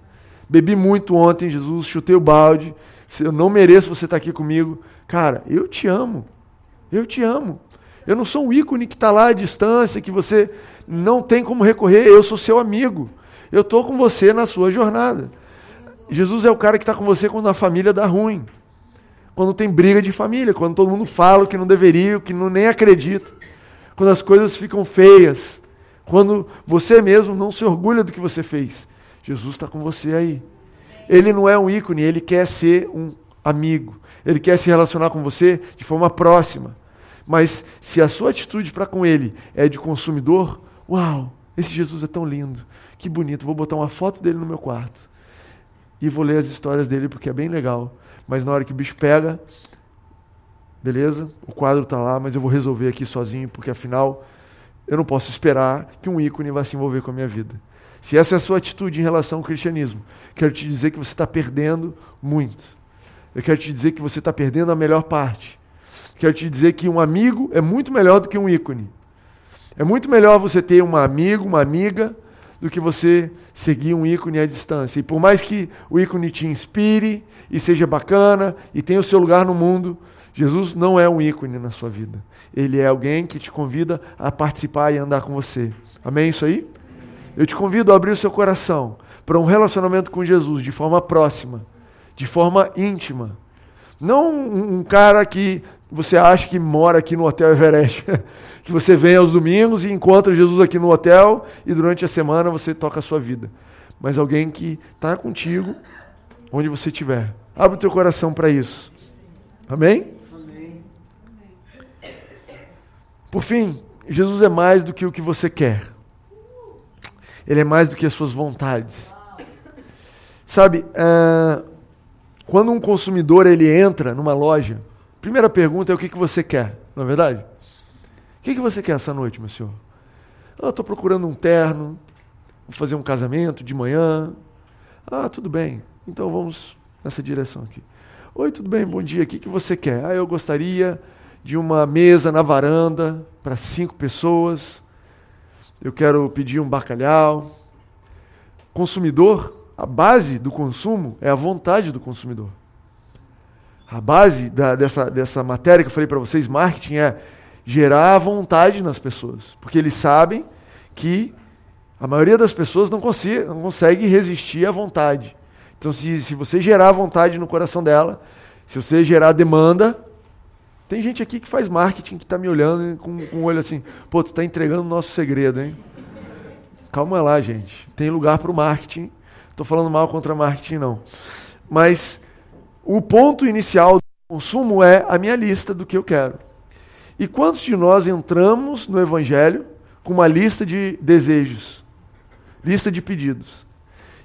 Bebi muito ontem, Jesus, chutei o balde. Eu não mereço você estar tá aqui comigo. Cara, eu te amo. Eu te amo. Eu não sou um ícone que está lá à distância, que você não tem como recorrer. Eu sou seu amigo. Eu estou com você na sua jornada. Jesus é o cara que está com você quando a família dá ruim. Quando tem briga de família, quando todo mundo fala o que não deveria, o que não nem acredita. Quando as coisas ficam feias. Quando você mesmo não se orgulha do que você fez. Jesus está com você aí. Ele não é um ícone, ele quer ser um amigo. Ele quer se relacionar com você de forma próxima. Mas se a sua atitude para com ele é de consumidor, uau, esse Jesus é tão lindo, que bonito, vou botar uma foto dele no meu quarto e vou ler as histórias dele porque é bem legal. Mas na hora que o bicho pega, beleza, o quadro está lá, mas eu vou resolver aqui sozinho, porque afinal eu não posso esperar que um ícone vá se envolver com a minha vida. Se essa é a sua atitude em relação ao cristianismo, quero te dizer que você está perdendo muito. Eu quero te dizer que você está perdendo a melhor parte. Quero te dizer que um amigo é muito melhor do que um ícone. É muito melhor você ter um amigo, uma amiga, do que você seguir um ícone à distância. E por mais que o ícone te inspire e seja bacana e tenha o seu lugar no mundo, Jesus não é um ícone na sua vida. Ele é alguém que te convida a participar e andar com você. Amém? Isso aí? Eu te convido a abrir o seu coração para um relacionamento com Jesus de forma próxima, de forma íntima. Não um cara que você acha que mora aqui no Hotel Everest, que você vem aos domingos e encontra Jesus aqui no hotel e durante a semana você toca a sua vida. Mas alguém que está contigo onde você estiver. Abre o teu coração para isso. Amém? Por fim, Jesus é mais do que o que você quer. Ele é mais do que as suas vontades. Sabe, uh, quando um consumidor ele entra numa loja, primeira pergunta é o que, que você quer, não é verdade? O que, que você quer essa noite, meu senhor? Ah, estou procurando um terno, vou fazer um casamento de manhã. Ah, tudo bem, então vamos nessa direção aqui. Oi, tudo bem, bom dia, o que, que você quer? Ah, eu gostaria de uma mesa na varanda para cinco pessoas. Eu quero pedir um bacalhau. Consumidor, a base do consumo é a vontade do consumidor. A base da, dessa, dessa matéria que eu falei para vocês, marketing, é gerar a vontade nas pessoas. Porque eles sabem que a maioria das pessoas não consegue, não consegue resistir à vontade. Então, se, se você gerar vontade no coração dela, se você gerar demanda, tem gente aqui que faz marketing que está me olhando com, com um olho assim, pô, tu está entregando o nosso segredo, hein? Calma lá, gente. Tem lugar para o marketing. Estou falando mal contra marketing, não. Mas o ponto inicial do consumo é a minha lista do que eu quero. E quantos de nós entramos no Evangelho com uma lista de desejos, lista de pedidos?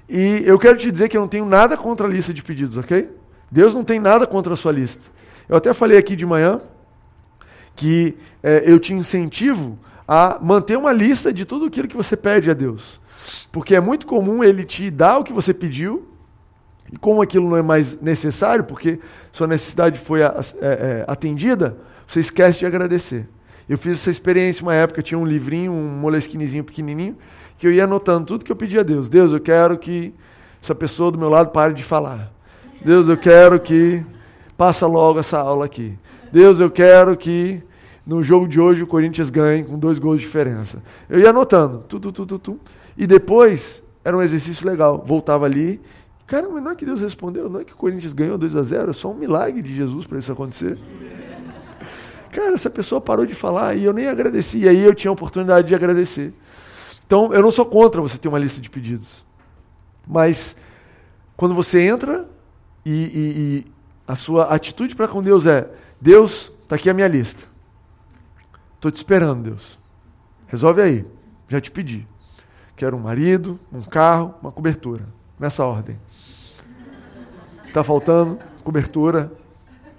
E eu quero te dizer que eu não tenho nada contra a lista de pedidos, ok? Deus não tem nada contra a sua lista. Eu até falei aqui de manhã que é, eu te incentivo a manter uma lista de tudo aquilo que você pede a Deus. Porque é muito comum ele te dar o que você pediu, e como aquilo não é mais necessário, porque sua necessidade foi é, é, atendida, você esquece de agradecer. Eu fiz essa experiência uma época, tinha um livrinho, um molesquinezinho pequenininho, que eu ia anotando tudo que eu pedia a Deus. Deus, eu quero que essa pessoa do meu lado pare de falar. Deus, eu quero que Passa logo essa aula aqui. Deus, eu quero que no jogo de hoje o Corinthians ganhe com dois gols de diferença. Eu ia anotando, tu, tu, tu, tu, tu. E depois era um exercício legal. Voltava ali, caramba, não é que Deus respondeu, não é que o Corinthians ganhou 2 a 0 é só um milagre de Jesus para isso acontecer. Cara, essa pessoa parou de falar e eu nem agradeci. E aí eu tinha a oportunidade de agradecer. Então, eu não sou contra você ter uma lista de pedidos. Mas, quando você entra e, e, a sua atitude para com Deus é: Deus, está aqui a minha lista. Estou te esperando, Deus. Resolve aí. Já te pedi. Quero um marido, um carro, uma cobertura. Nessa ordem. Está faltando cobertura.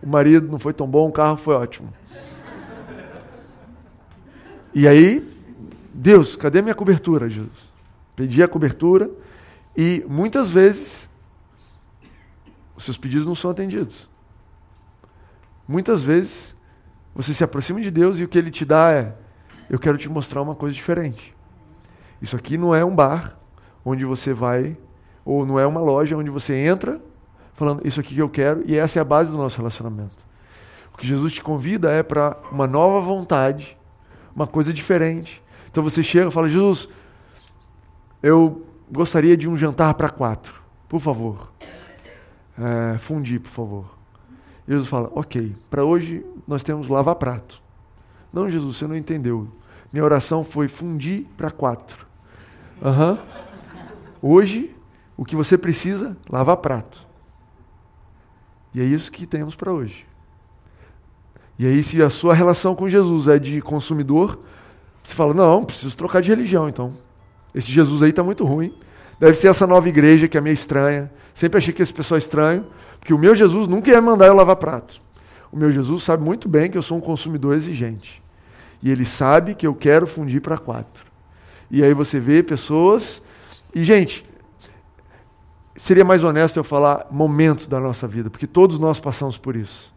O marido não foi tão bom, o carro foi ótimo. E aí, Deus, cadê minha cobertura, Jesus? Pedi a cobertura e muitas vezes os seus pedidos não são atendidos. Muitas vezes você se aproxima de Deus e o que ele te dá é: eu quero te mostrar uma coisa diferente. Isso aqui não é um bar onde você vai, ou não é uma loja onde você entra falando isso aqui que eu quero, e essa é a base do nosso relacionamento. O que Jesus te convida é para uma nova vontade, uma coisa diferente. Então você chega e fala: Jesus, eu gostaria de um jantar para quatro, por favor é, fundir, por favor. Jesus fala, ok, para hoje nós temos lavar prato. Não, Jesus, você não entendeu. Minha oração foi fundir para quatro. Uhum. Hoje, o que você precisa, lavar prato. E é isso que temos para hoje. E aí, se a sua relação com Jesus é de consumidor, você fala, não, preciso trocar de religião, então. Esse Jesus aí está muito ruim. Deve ser essa nova igreja que é meio estranha. Sempre achei que esse pessoal é estranho, porque o meu Jesus nunca ia mandar eu lavar prato. o meu Jesus sabe muito bem que eu sou um consumidor exigente. E ele sabe que eu quero fundir para quatro. E aí você vê pessoas. E, gente, seria mais honesto eu falar momentos da nossa vida, porque todos nós passamos por isso.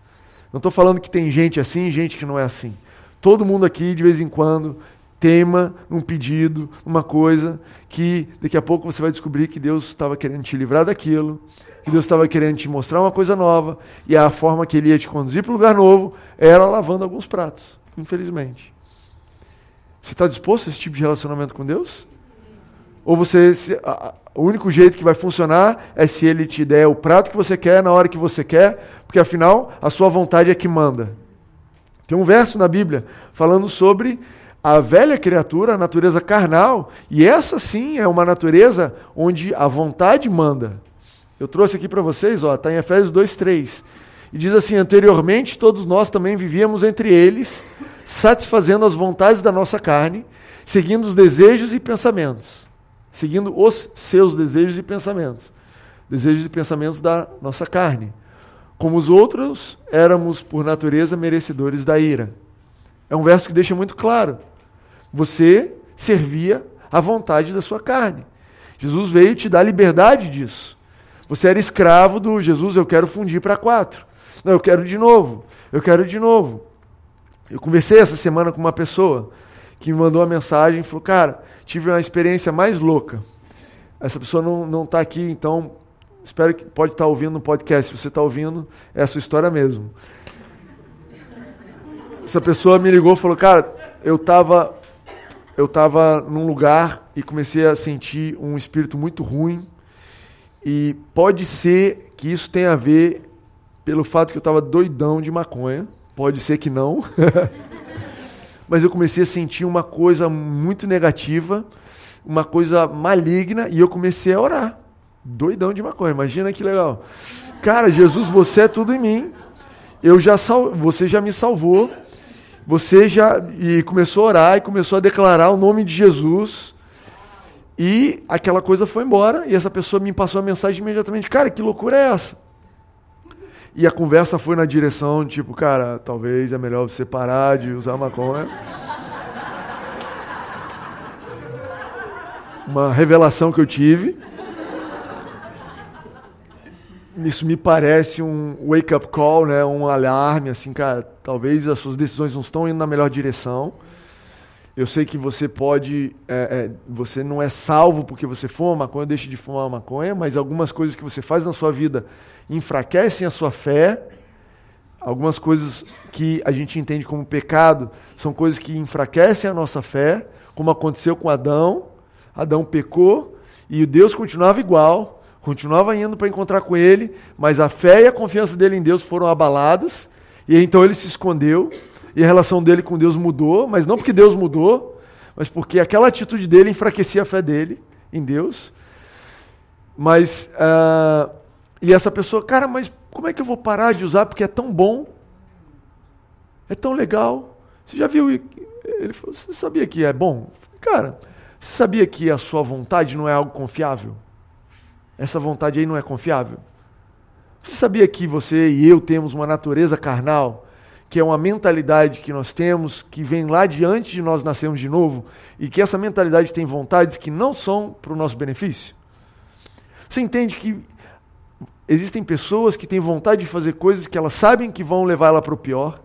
Não estou falando que tem gente assim e gente que não é assim. Todo mundo aqui, de vez em quando, tema num pedido, uma coisa que daqui a pouco você vai descobrir que Deus estava querendo te livrar daquilo, que Deus estava querendo te mostrar uma coisa nova, e a forma que Ele ia te conduzir para o lugar novo era lavando alguns pratos, infelizmente. Você está disposto a esse tipo de relacionamento com Deus? Ou você, se, a, o único jeito que vai funcionar é se Ele te der o prato que você quer na hora que você quer, porque afinal a sua vontade é que manda. Tem um verso na Bíblia falando sobre a velha criatura, a natureza carnal, e essa sim é uma natureza onde a vontade manda. Eu trouxe aqui para vocês, ó, está em Efésios 2:3. E diz assim: anteriormente todos nós também vivíamos entre eles, satisfazendo as vontades da nossa carne, seguindo os desejos e pensamentos, seguindo os seus desejos e pensamentos, desejos e pensamentos da nossa carne. Como os outros, éramos por natureza merecedores da ira. É um verso que deixa muito claro. Você servia à vontade da sua carne. Jesus veio te dar liberdade disso. Você era escravo do Jesus, eu quero fundir para quatro. Não, eu quero de novo. Eu quero de novo. Eu conversei essa semana com uma pessoa que me mandou uma mensagem e falou: Cara, tive uma experiência mais louca. Essa pessoa não está aqui, então espero que pode estar tá ouvindo no podcast. Se você está ouvindo, é a sua história mesmo. Essa pessoa me ligou e falou: Cara, eu estava eu estava num lugar e comecei a sentir um espírito muito ruim. E pode ser que isso tenha a ver pelo fato que eu estava doidão de maconha. Pode ser que não. Mas eu comecei a sentir uma coisa muito negativa, uma coisa maligna, e eu comecei a orar. Doidão de maconha, imagina que legal. Cara, Jesus, você é tudo em mim. Eu já sal... Você já me salvou você já e começou a orar e começou a declarar o nome de Jesus. E aquela coisa foi embora e essa pessoa me passou a mensagem imediatamente: "Cara, que loucura é essa?" E a conversa foi na direção tipo, cara, talvez é melhor você parar de usar maconha. Uma revelação que eu tive isso me parece um wake-up call, né? um alarme, assim, cara, talvez as suas decisões não estão indo na melhor direção. Eu sei que você pode, é, é, você não é salvo porque você fuma maconha deixa de fumar maconha, mas algumas coisas que você faz na sua vida enfraquecem a sua fé. Algumas coisas que a gente entende como pecado são coisas que enfraquecem a nossa fé, como aconteceu com Adão. Adão pecou e Deus continuava igual, continuava indo para encontrar com ele, mas a fé e a confiança dele em Deus foram abaladas, e então ele se escondeu, e a relação dele com Deus mudou, mas não porque Deus mudou, mas porque aquela atitude dele enfraquecia a fé dele em Deus. Mas, uh, e essa pessoa, cara, mas como é que eu vou parar de usar porque é tão bom? É tão legal. Você já viu? Ele falou, você sabia que é bom? Cara, você sabia que a sua vontade não é algo confiável? Essa vontade aí não é confiável? Você sabia que você e eu temos uma natureza carnal, que é uma mentalidade que nós temos, que vem lá de antes de nós nascermos de novo, e que essa mentalidade tem vontades que não são para o nosso benefício? Você entende que existem pessoas que têm vontade de fazer coisas que elas sabem que vão levar ela para o pior,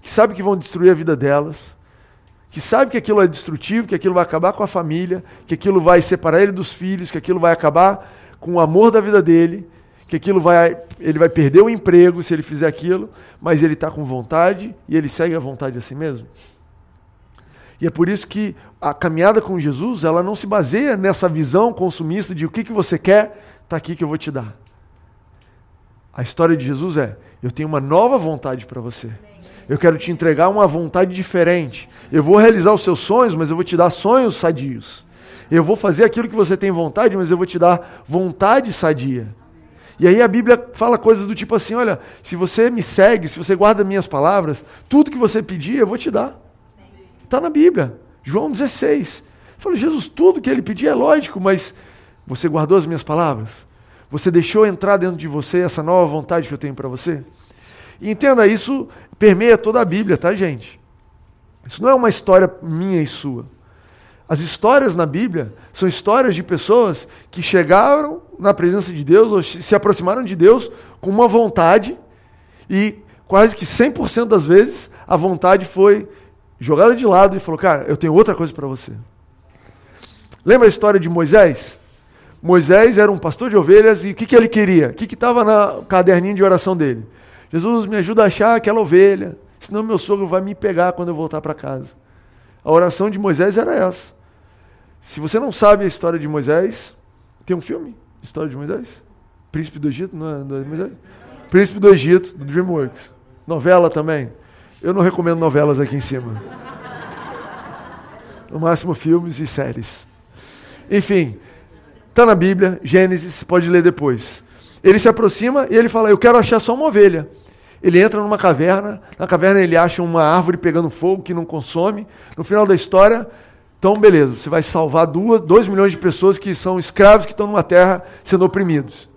que sabem que vão destruir a vida delas, que sabem que aquilo é destrutivo, que aquilo vai acabar com a família, que aquilo vai separar ele dos filhos, que aquilo vai acabar com o amor da vida dele, que aquilo vai, ele vai perder o emprego se ele fizer aquilo, mas ele está com vontade e ele segue a vontade assim mesmo. E é por isso que a caminhada com Jesus, ela não se baseia nessa visão consumista de o que, que você quer, está aqui que eu vou te dar. A história de Jesus é: eu tenho uma nova vontade para você. Eu quero te entregar uma vontade diferente. Eu vou realizar os seus sonhos, mas eu vou te dar sonhos sadios. Eu vou fazer aquilo que você tem vontade, mas eu vou te dar vontade sadia. E aí a Bíblia fala coisas do tipo assim: olha, se você me segue, se você guarda minhas palavras, tudo que você pedir, eu vou te dar. Está na Bíblia, João 16. Fala, Jesus, tudo que ele pedir é lógico, mas você guardou as minhas palavras? Você deixou entrar dentro de você essa nova vontade que eu tenho para você? E entenda, isso permeia toda a Bíblia, tá, gente? Isso não é uma história minha e sua. As histórias na Bíblia são histórias de pessoas que chegaram na presença de Deus ou se aproximaram de Deus com uma vontade e quase que 100% das vezes a vontade foi jogada de lado e falou: Cara, eu tenho outra coisa para você. Lembra a história de Moisés? Moisés era um pastor de ovelhas e o que, que ele queria? O que estava no caderninho de oração dele? Jesus, me ajuda a achar aquela ovelha, senão meu sogro vai me pegar quando eu voltar para casa. A oração de Moisés era essa. Se você não sabe a história de Moisés, tem um filme, História de Moisés? Príncipe do Egito, não é, é Moisés? Príncipe do Egito, do DreamWorks. Novela também. Eu não recomendo novelas aqui em cima. No máximo filmes e séries. Enfim, está na Bíblia, Gênesis, pode ler depois. Ele se aproxima e ele fala: Eu quero achar só uma ovelha. Ele entra numa caverna, na caverna ele acha uma árvore pegando fogo que não consome. No final da história, então beleza, você vai salvar duas, dois milhões de pessoas que são escravos que estão numa terra sendo oprimidos.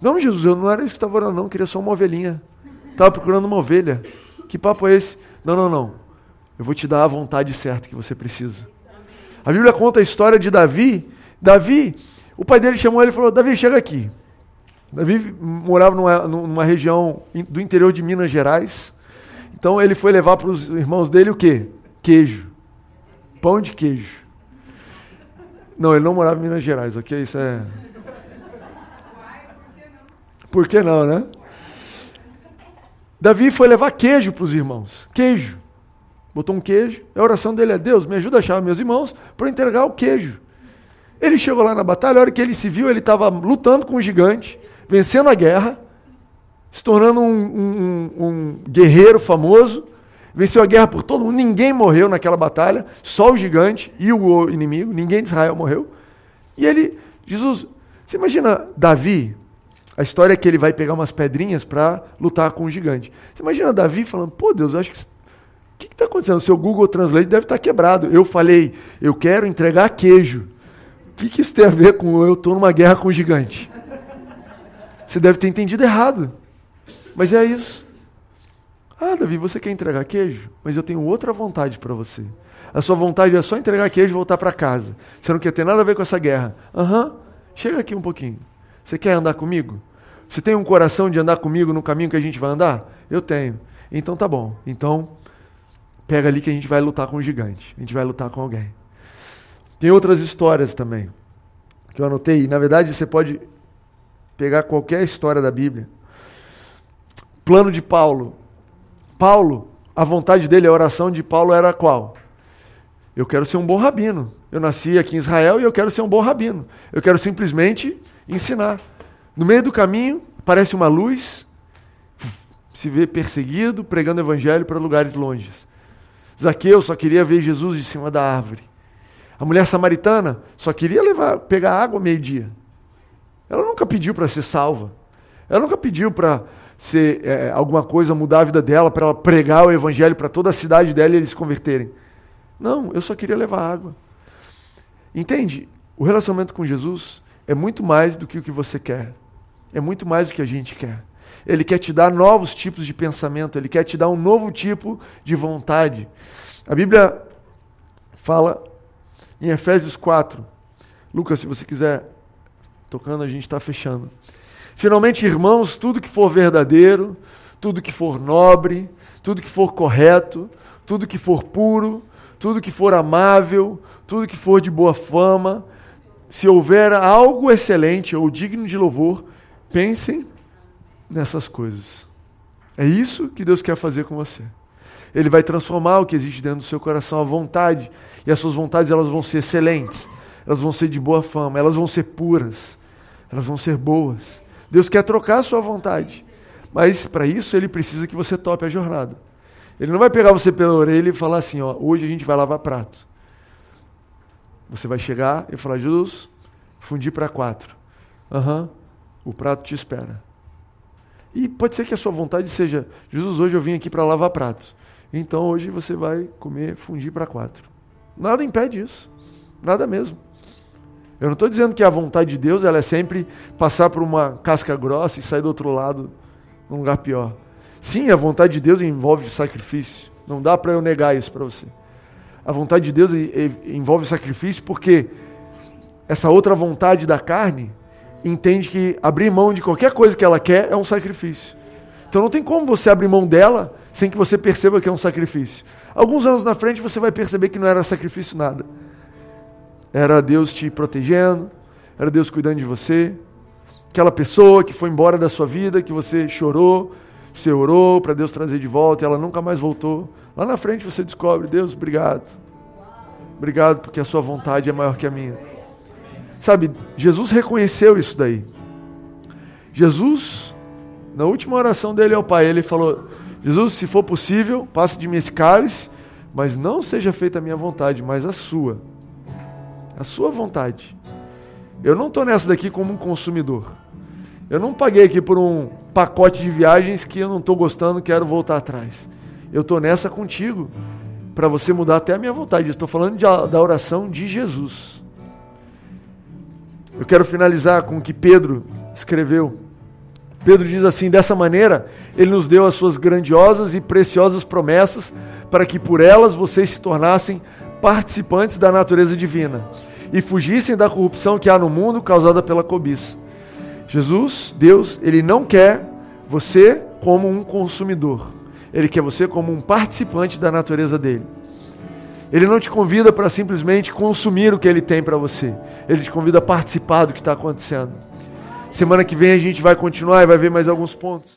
Não, Jesus, eu não era isso que estava orando, não, eu queria só uma ovelhinha. Estava procurando uma ovelha. Que papo é esse? Não, não, não. Eu vou te dar a vontade certa que você precisa. A Bíblia conta a história de Davi. Davi, o pai dele chamou ele e falou: Davi, chega aqui. Davi morava numa, numa região do interior de Minas Gerais. Então ele foi levar para os irmãos dele o quê? Queijo. Pão de queijo. Não, ele não morava em Minas Gerais, ok? Isso é. Por que não, né? Davi foi levar queijo para os irmãos. Queijo. Botou um queijo. A oração dele é: Deus, me ajuda a achar meus irmãos para entregar o queijo. Ele chegou lá na batalha, a hora que ele se viu, ele estava lutando com um gigante, vencendo a guerra, se tornando um, um, um, guerreiro famoso. Venceu a guerra por todo mundo, ninguém morreu naquela batalha, só o gigante e o inimigo, ninguém de Israel morreu. E ele, Jesus, você imagina Davi, a história é que ele vai pegar umas pedrinhas para lutar com o gigante. Você imagina Davi falando, pô Deus, eu acho que. O que está acontecendo? O seu Google Translate deve estar tá quebrado. Eu falei, eu quero entregar queijo. Que, que isso tem a ver com eu estou numa guerra com o gigante? Você deve ter entendido errado. Mas é isso. Ah, Davi, você quer entregar queijo? Mas eu tenho outra vontade para você. A sua vontade é só entregar queijo e voltar para casa. Você não quer ter nada a ver com essa guerra. Aham, uhum. chega aqui um pouquinho. Você quer andar comigo? Você tem um coração de andar comigo no caminho que a gente vai andar? Eu tenho. Então tá bom. Então, pega ali que a gente vai lutar com o gigante. A gente vai lutar com alguém. Tem outras histórias também que eu anotei. Na verdade, você pode pegar qualquer história da Bíblia. Plano de Paulo. Paulo, a vontade dele, a oração de Paulo era qual? Eu quero ser um bom rabino. Eu nasci aqui em Israel e eu quero ser um bom rabino. Eu quero simplesmente ensinar. No meio do caminho, aparece uma luz, se vê perseguido, pregando evangelho para lugares longes. Zaqueu só queria ver Jesus de cima da árvore. A mulher samaritana só queria levar, pegar água meio-dia. Ela nunca pediu para ser salva. Ela nunca pediu para ser é, alguma coisa, mudar a vida dela, para ela pregar o evangelho para toda a cidade dela e eles se converterem. Não, eu só queria levar água. Entende? O relacionamento com Jesus é muito mais do que o que você quer. É muito mais do que a gente quer. Ele quer te dar novos tipos de pensamento, ele quer te dar um novo tipo de vontade. A Bíblia fala em Efésios 4. Lucas, se você quiser, tocando, a gente está fechando. Finalmente, irmãos, tudo que for verdadeiro, tudo que for nobre, tudo que for correto, tudo que for puro, tudo que for amável, tudo que for de boa fama, se houver algo excelente ou digno de louvor, pensem nessas coisas. É isso que Deus quer fazer com você. Ele vai transformar o que existe dentro do seu coração, a vontade. E as suas vontades elas vão ser excelentes, elas vão ser de boa fama, elas vão ser puras, elas vão ser boas. Deus quer trocar a sua vontade. Mas para isso ele precisa que você tope a jornada. Ele não vai pegar você pela orelha e falar assim, ó, hoje a gente vai lavar prato. Você vai chegar e falar, Jesus, fundir para quatro. Aham, uhum, o prato te espera. E pode ser que a sua vontade seja, Jesus, hoje eu vim aqui para lavar pratos. Então hoje você vai comer fundir para quatro. Nada impede isso. Nada mesmo. Eu não estou dizendo que a vontade de Deus ela é sempre passar por uma casca grossa e sair do outro lado num lugar pior. Sim, a vontade de Deus envolve sacrifício. Não dá para eu negar isso para você. A vontade de Deus envolve sacrifício porque essa outra vontade da carne entende que abrir mão de qualquer coisa que ela quer é um sacrifício. Então não tem como você abrir mão dela sem que você perceba que é um sacrifício. Alguns anos na frente você vai perceber que não era sacrifício nada. Era Deus te protegendo, era Deus cuidando de você. Aquela pessoa que foi embora da sua vida, que você chorou, você orou para Deus trazer de volta e ela nunca mais voltou. Lá na frente você descobre, Deus, obrigado. Obrigado porque a sua vontade é maior que a minha. Sabe, Jesus reconheceu isso daí. Jesus, na última oração dele ao Pai, ele falou: Jesus, se for possível, passe de mim esse cálice, mas não seja feita a minha vontade, mas a sua. A sua vontade. Eu não estou nessa daqui como um consumidor. Eu não paguei aqui por um pacote de viagens que eu não estou gostando, quero voltar atrás. Eu estou nessa contigo para você mudar até a minha vontade. Estou falando de, da oração de Jesus. Eu quero finalizar com o que Pedro escreveu. Pedro diz assim: dessa maneira, ele nos deu as suas grandiosas e preciosas promessas, para que por elas vocês se tornassem participantes da natureza divina e fugissem da corrupção que há no mundo causada pela cobiça. Jesus, Deus, ele não quer você como um consumidor, ele quer você como um participante da natureza dele. Ele não te convida para simplesmente consumir o que ele tem para você. Ele te convida a participar do que está acontecendo. Semana que vem a gente vai continuar e vai ver mais alguns pontos.